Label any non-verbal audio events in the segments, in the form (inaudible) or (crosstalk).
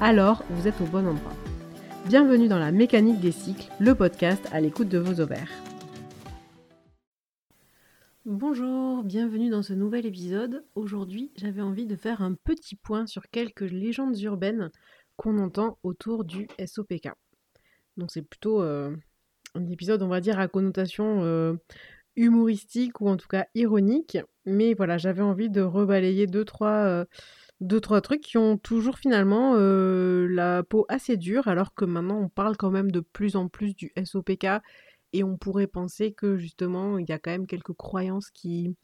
alors vous êtes au bon endroit. Bienvenue dans la mécanique des cycles, le podcast à l'écoute de vos ovaires. Bonjour, bienvenue dans ce nouvel épisode. Aujourd'hui, j'avais envie de faire un petit point sur quelques légendes urbaines qu'on entend autour du SOPK. Donc c'est plutôt euh, un épisode, on va dire, à connotation euh, humoristique ou en tout cas ironique. Mais voilà, j'avais envie de rebalayer deux, trois, euh, deux, trois trucs qui ont toujours finalement la peau assez dure, alors que maintenant on parle quand même de plus en plus du SOPK et on pourrait penser que justement, il y a quand même quelques croyances qui,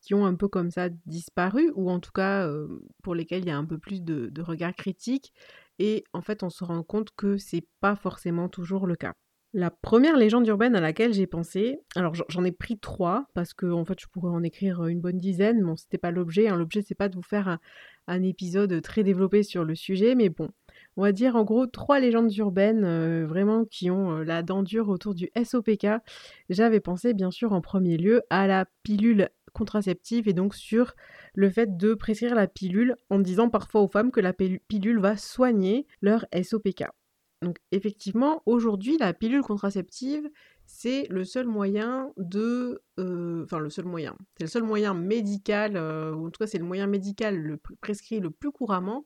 qui ont un peu comme ça disparu, ou en tout cas euh, pour lesquelles il y a un peu plus de, de regard critique. Et en fait, on se rend compte que c'est pas forcément toujours le cas. La première légende urbaine à laquelle j'ai pensé, alors j'en ai pris trois parce que en fait je pourrais en écrire une bonne dizaine, mais bon, c'était pas l'objet. Hein. L'objet c'est pas de vous faire un, un, épisode très développé sur le sujet, mais bon, on va dire en gros trois légendes urbaines euh, vraiment qui ont euh, la dent dure autour du SOPK. J'avais pensé bien sûr en premier lieu à la pilule contraceptive et donc sur le fait de prescrire la pilule en disant parfois aux femmes que la pilule va soigner leur SOPK. Donc effectivement, aujourd'hui, la pilule contraceptive, c'est le seul moyen de... Euh, enfin, le seul moyen. C'est le seul moyen médical, ou en tout cas c'est le moyen médical le prescrit le plus couramment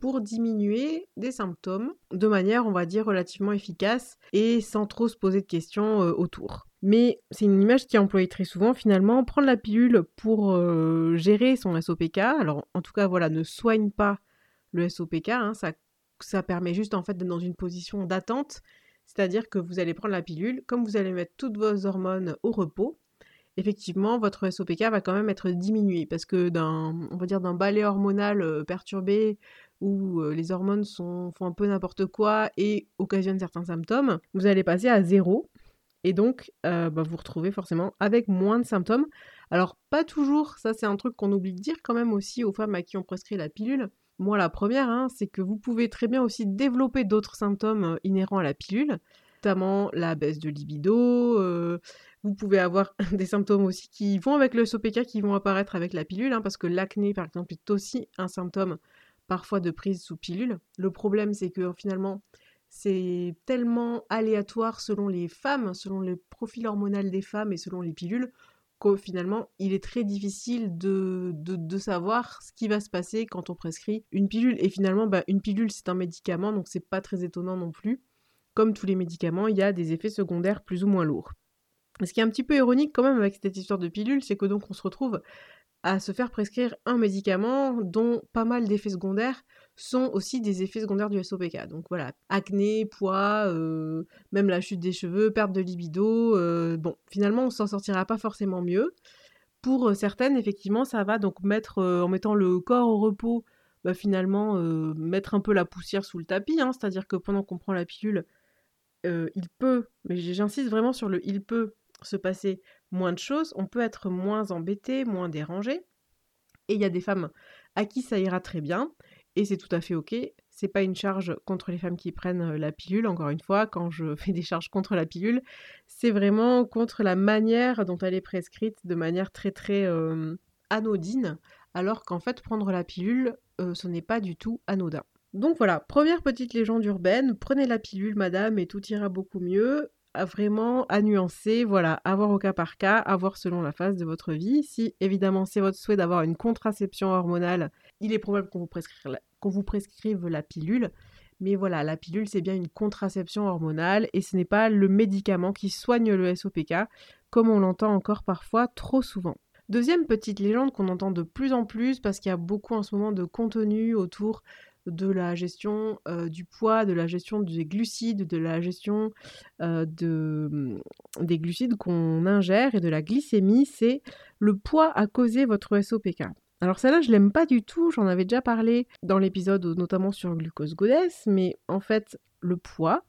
pour diminuer des symptômes de manière, on va dire, relativement efficace et sans trop se poser de questions euh, autour. Mais c'est une image qui est employée très souvent finalement. Prendre la pilule pour euh, gérer son SOPK, alors en tout cas voilà, ne soigne pas le SOPK, hein, ça, ça permet juste en fait d'être dans une position d'attente, c'est-à-dire que vous allez prendre la pilule, comme vous allez mettre toutes vos hormones au repos, effectivement, votre SOPK va quand même être diminué parce que d'un, on va dire d'un balai hormonal euh, perturbé où les hormones sont, font un peu n'importe quoi et occasionnent certains symptômes, vous allez passer à zéro. Et donc, bah, vous vous retrouvez forcément avec moins de symptômes. Alors, pas toujours, ça c'est un truc qu'on oublie de dire quand même aussi aux femmes à qui on prescrit la pilule. Moi, la première, hein, c'est que vous pouvez très bien aussi développer d'autres symptômes inhérents à la pilule, notamment la baisse de libido. vous pouvez avoir (laughs) des symptômes aussi qui vont avec le SOPK, qui vont apparaître avec la pilule, hein, parce que l'acné, par exemple, est aussi un symptôme parfois de prise sous pilule. Le problème, c'est que finalement, c'est tellement aléatoire selon les femmes, selon le profil hormonal des femmes et selon les pilules, qu'au finalement, il est très difficile de, de, savoir ce qui va se passer quand on prescrit une pilule. Et finalement, bah, une pilule, c'est un médicament, donc c'est pas très étonnant non plus. Comme tous les médicaments, il y a des effets secondaires plus ou moins lourds. Ce qui est un petit peu ironique quand même avec cette histoire de pilule, c'est que donc on se retrouve à se faire prescrire un médicament dont pas mal d'effets secondaires sont aussi des effets secondaires du SOPK. Donc voilà, acné, poids, euh, même la chute des cheveux, perte de libido. Euh, bon, finalement, on s'en sortira pas forcément mieux. Pour euh, certaines, effectivement, ça va donc mettre, en mettant le corps au repos, bah, finalement, mettre un peu la poussière sous le tapis. Hein. C'est-à-dire que pendant qu'on prend la pilule, il peut, mais j'insiste vraiment sur le il peut se passer moins de choses, on peut être moins embêté, moins dérangé. Et il y a des femmes à qui ça ira très bien, et c'est tout à fait ok. C'est pas une charge contre les femmes qui prennent la pilule, encore une fois, quand je (laughs) fais des charges contre la pilule, c'est vraiment contre la manière dont elle est prescrite de manière très très anodine, alors qu'en fait prendre la pilule, ce n'est pas du tout anodin. Donc voilà, première petite légende urbaine, prenez la pilule madame et tout ira beaucoup mieux vraiment à nuancer, voilà, avoir au cas par cas, avoir selon la phase de votre vie. Si évidemment c'est votre souhait d'avoir une contraception hormonale, il est probable qu'on vous, prescrive la, pilule. Mais voilà, la pilule c'est bien une contraception hormonale et ce n'est pas le médicament qui soigne le SOPK comme on l'entend encore parfois trop souvent. Deuxième petite légende qu'on entend de plus en plus parce qu'il y a beaucoup en ce moment de contenu autour de la gestion du poids, de la gestion des glucides, de la gestion de, mmh, des glucides qu'on ingère et de la glycémie, c'est le poids a causé votre SOPK. Alors celle-là, je l'aime pas du tout, j'en avais déjà parlé dans l'épisode notamment sur glucose goddess, mais en fait, le poids,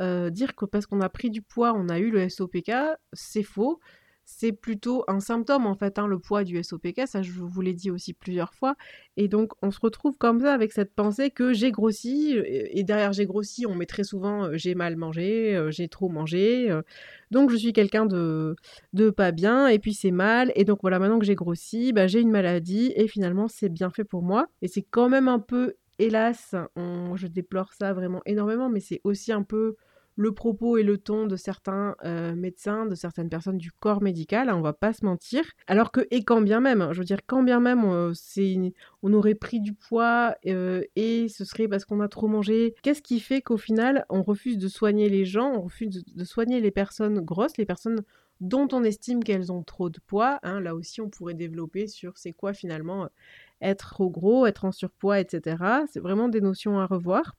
euh, dire que parce qu'on a pris du poids, on a eu le SOPK, c'est faux c'est plutôt un symptôme en fait, hein, le poids du SOPK, ça je vous l'ai dit aussi plusieurs fois. Et donc on se retrouve comme ça avec cette pensée que j'ai grossi, et derrière j'ai grossi, on met très souvent euh, j'ai mal mangé, euh, j'ai trop mangé, euh, donc je suis quelqu'un de, de pas bien, et puis c'est mal, et donc voilà, maintenant que j'ai grossi, bah, j'ai une maladie, et finalement c'est bien fait pour moi. Et c'est quand même un peu, hélas, je déplore ça vraiment énormément, mais c'est aussi un peu le propos et le ton de certains euh, médecins, de certaines personnes du corps médical, hein, on va pas se mentir. Alors que, et quand bien même, je veux dire, quand bien même euh, on aurait pris du poids euh, et ce serait parce qu'on a trop mangé, qu'est-ce qui fait qu'au final, on refuse de soigner les gens, on refuse de, soigner les personnes grosses, les personnes dont on estime qu'elles ont trop de poids. Hein, là aussi, on pourrait développer sur c'est quoi finalement être trop gros, être en surpoids, etc. C'est vraiment des notions à revoir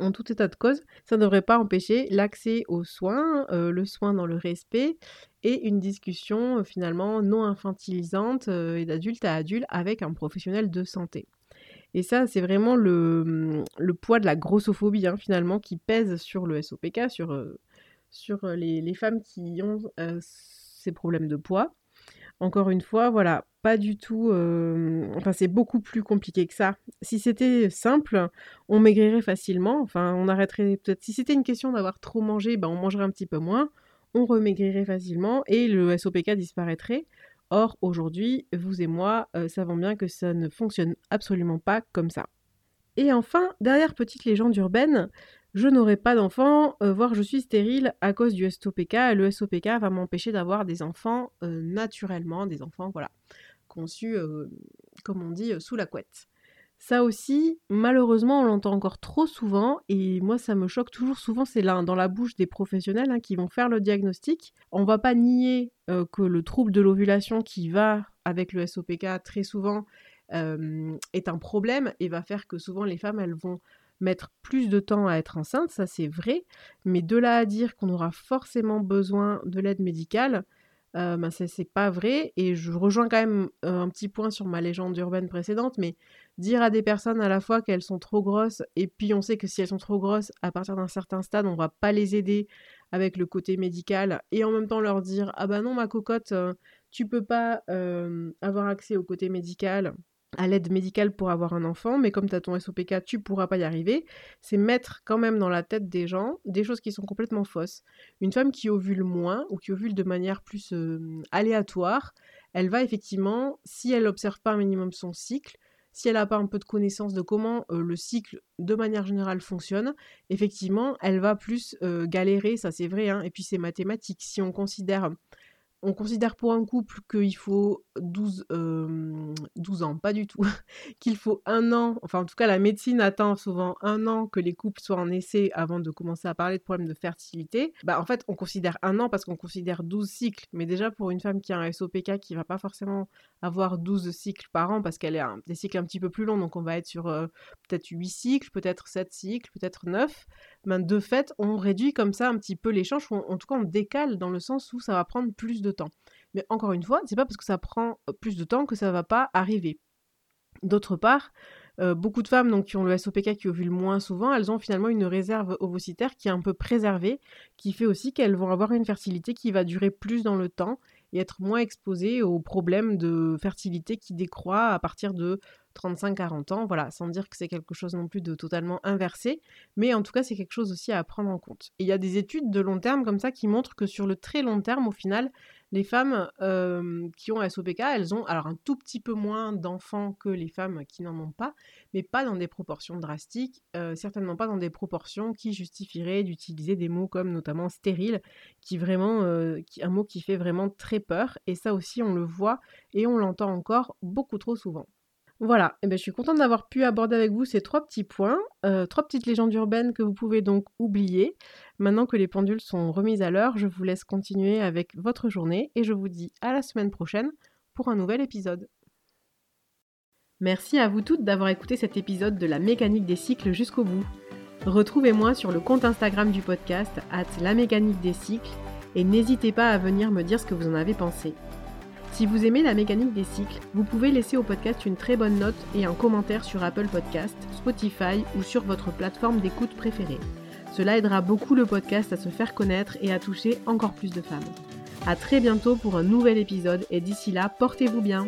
en tout état de cause, ça ne devrait pas empêcher l'accès aux soins, euh, le soin dans le respect et une discussion euh, finalement non infantilisante euh, et d'adulte à adulte avec un professionnel de santé. Et ça, c'est vraiment le, le, poids de la grossophobie hein, finalement qui pèse sur le SOPK, sur, sur les, femmes qui ont ces problèmes de poids. Encore une fois, voilà, pas du tout. Euh, enfin, c'est beaucoup plus compliqué que ça. Si c'était simple, on maigrirait facilement. Enfin, on arrêterait peut-être. Si c'était une question d'avoir trop mangé, ben, on mangerait un petit peu moins. On remaigrirait facilement et le SOPK disparaîtrait. Or, aujourd'hui, vous et moi euh, savons bien que ça ne fonctionne absolument pas comme ça. Et enfin, derrière petite légende urbaine, je n'aurai pas d'enfant, euh, voire je suis stérile à cause du SOPK. Le SOPK va m'empêcher d'avoir des enfants euh, naturellement, des enfants, voilà, conçus, euh, comme on dit, sous la couette. Ça aussi, malheureusement, on l'entend encore trop souvent, et moi ça me choque toujours souvent, c'est là dans la bouche des professionnels hein, qui vont faire le diagnostic. On va pas nier que le trouble de l'ovulation qui va avec le SOPK très souvent est un problème et va faire que souvent les femmes elles vont mettre plus de temps à être enceinte, ça c'est vrai, mais de là à dire qu'on aura forcément besoin de l'aide médicale, euh, ben c'est pas vrai. Et je rejoins quand même euh, un petit point sur ma légende urbaine précédente, mais dire à des personnes à la fois qu'elles sont trop grosses, et puis on sait que si elles sont trop grosses, à partir d'un certain stade, on va pas les aider avec le côté médical, et en même temps leur dire ah bah non ma cocotte, euh, tu peux pas euh, avoir accès au côté médical à l'aide médicale pour avoir un enfant, mais comme tu as ton SOPK, tu pourras pas y arriver. C'est mettre quand même dans la tête des gens des choses qui sont complètement fausses. Une femme qui ovule moins ou qui ovule de manière plus euh, aléatoire, elle va effectivement, si elle n'observe pas un minimum son cycle, si elle n'a pas un peu de connaissance de comment euh, le cycle de manière générale fonctionne, effectivement, elle va plus euh, galérer, ça c'est vrai, hein. et puis c'est mathématique. Si on considère on considère pour un couple qu'il faut 12, 12 ans, pas du tout, (laughs) qu'il faut un an, enfin en tout cas la médecine attend souvent un an que les couples soient en essai avant de commencer à parler de problèmes de fertilité, bah en fait on considère un an parce qu'on considère 12 cycles, mais déjà pour une femme qui a un SOPK qui va pas forcément avoir 12 cycles par an parce qu'elle est des cycles un petit peu plus longs, donc on va être sur peut-être 8 cycles, peut-être 7 cycles, peut-être 9, ben de fait on réduit comme ça un petit peu l'échange, en tout cas on décale dans le sens où ça va prendre plus de temps. Mais encore une fois, c'est pas parce que ça prend plus de temps que ça va pas arriver. D'autre part, beaucoup de femmes donc, qui ont le SOPK qui ovulent moins souvent, elles ont finalement une réserve ovocitaire qui est un peu préservée, qui fait aussi qu'elles vont avoir une fertilité qui va durer plus dans le temps et être moins exposées aux problèmes de fertilité qui décroît à partir de 35-40 ans, voilà, sans dire que c'est quelque chose non plus de totalement inversé, mais en tout cas c'est quelque chose aussi à prendre en compte. Et il y a des études de long terme comme ça qui montrent que sur le très long terme, au final, les femmes euh, qui ont SOPK, elles ont alors un tout petit peu moins d'enfants que les femmes qui n'en ont pas, mais pas dans des proportions drastiques, euh, certainement pas dans des proportions qui justifieraient d'utiliser des mots comme notamment stérile, qui vraiment, euh, un mot qui fait vraiment très peur, et ça aussi on le voit et on l'entend encore beaucoup trop souvent. Voilà, eh ben, je suis contente d'avoir pu aborder avec vous ces trois petits points, euh, trois petites légendes urbaines que vous pouvez donc oublier. Maintenant que les pendules sont remises à l'heure, je vous laisse continuer avec votre journée et je vous dis à la semaine prochaine pour un nouvel épisode. Merci à vous toutes d'avoir écouté cet épisode de la mécanique des cycles jusqu'au bout. Retrouvez-moi sur le compte Instagram du podcast, at la mécanique des cycles, et n'hésitez pas à venir me dire ce que vous en avez pensé. Si vous aimez la mécanique des cycles, vous pouvez laisser au podcast une très bonne note et un commentaire sur Apple Podcast, Spotify ou sur votre plateforme d'écoute préférée. Cela aidera beaucoup le podcast à se faire connaître et à toucher encore plus de femmes. A très bientôt pour un nouvel épisode et d'ici là, portez-vous bien